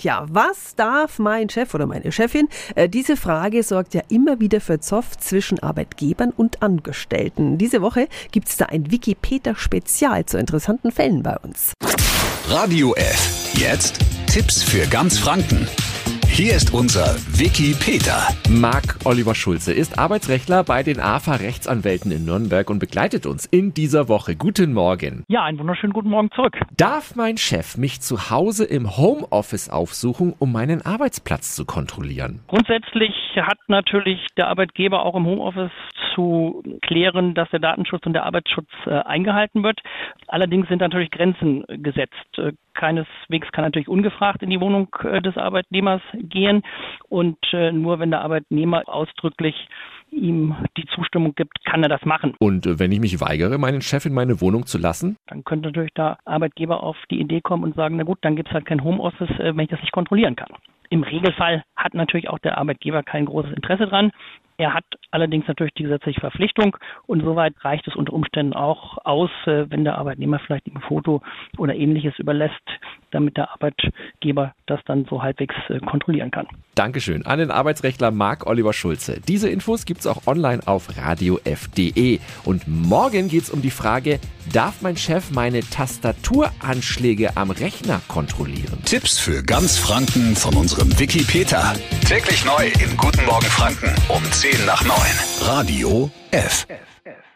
Ja, was darf mein Chef oder meine Chefin? Äh, diese Frage sorgt ja immer wieder für Zoff zwischen Arbeitgebern und Angestellten. Diese Woche gibt es da ein Wikipedia-Spezial zu interessanten Fällen bei uns. Radio F. Jetzt Tipps für ganz Franken. Hier ist unser Wiki Peter. Marc Oliver Schulze ist Arbeitsrechtler bei den AFA Rechtsanwälten in Nürnberg und begleitet uns in dieser Woche. Guten Morgen. Ja, einen wunderschönen guten Morgen zurück. Darf mein Chef mich zu Hause im Homeoffice aufsuchen, um meinen Arbeitsplatz zu kontrollieren? Grundsätzlich hat natürlich der Arbeitgeber auch im Homeoffice zu klären, dass der Datenschutz und der Arbeitsschutz äh, eingehalten wird. Allerdings sind natürlich Grenzen gesetzt. Äh, keineswegs kann natürlich ungefragt in die Wohnung äh, des Arbeitnehmers gehen und äh, nur wenn der Arbeitnehmer ausdrücklich ihm die Zustimmung gibt, kann er das machen. Und äh, wenn ich mich weigere, meinen Chef in meine Wohnung zu lassen? Dann könnte natürlich der Arbeitgeber auf die Idee kommen und sagen, na gut, dann gibt es halt kein Homeoffice, wenn ich das nicht kontrollieren kann. Im Regelfall hat natürlich auch der Arbeitgeber kein großes Interesse dran. Er hat allerdings natürlich die gesetzliche Verpflichtung und soweit reicht es unter Umständen auch aus, wenn der Arbeitnehmer vielleicht ein Foto oder ähnliches überlässt, damit der Arbeitgeber das dann so halbwegs äh, kontrollieren kann. Dankeschön an den Arbeitsrechtler Marc Oliver Schulze. Diese Infos gibt es auch online auf radiof.de. Und morgen geht es um die Frage, darf mein Chef meine Tastaturanschläge am Rechner kontrollieren? Tipps für ganz Franken von unserem Wiki Peter. Täglich neu im Guten Morgen Franken um 10 nach 9. Radio F. F.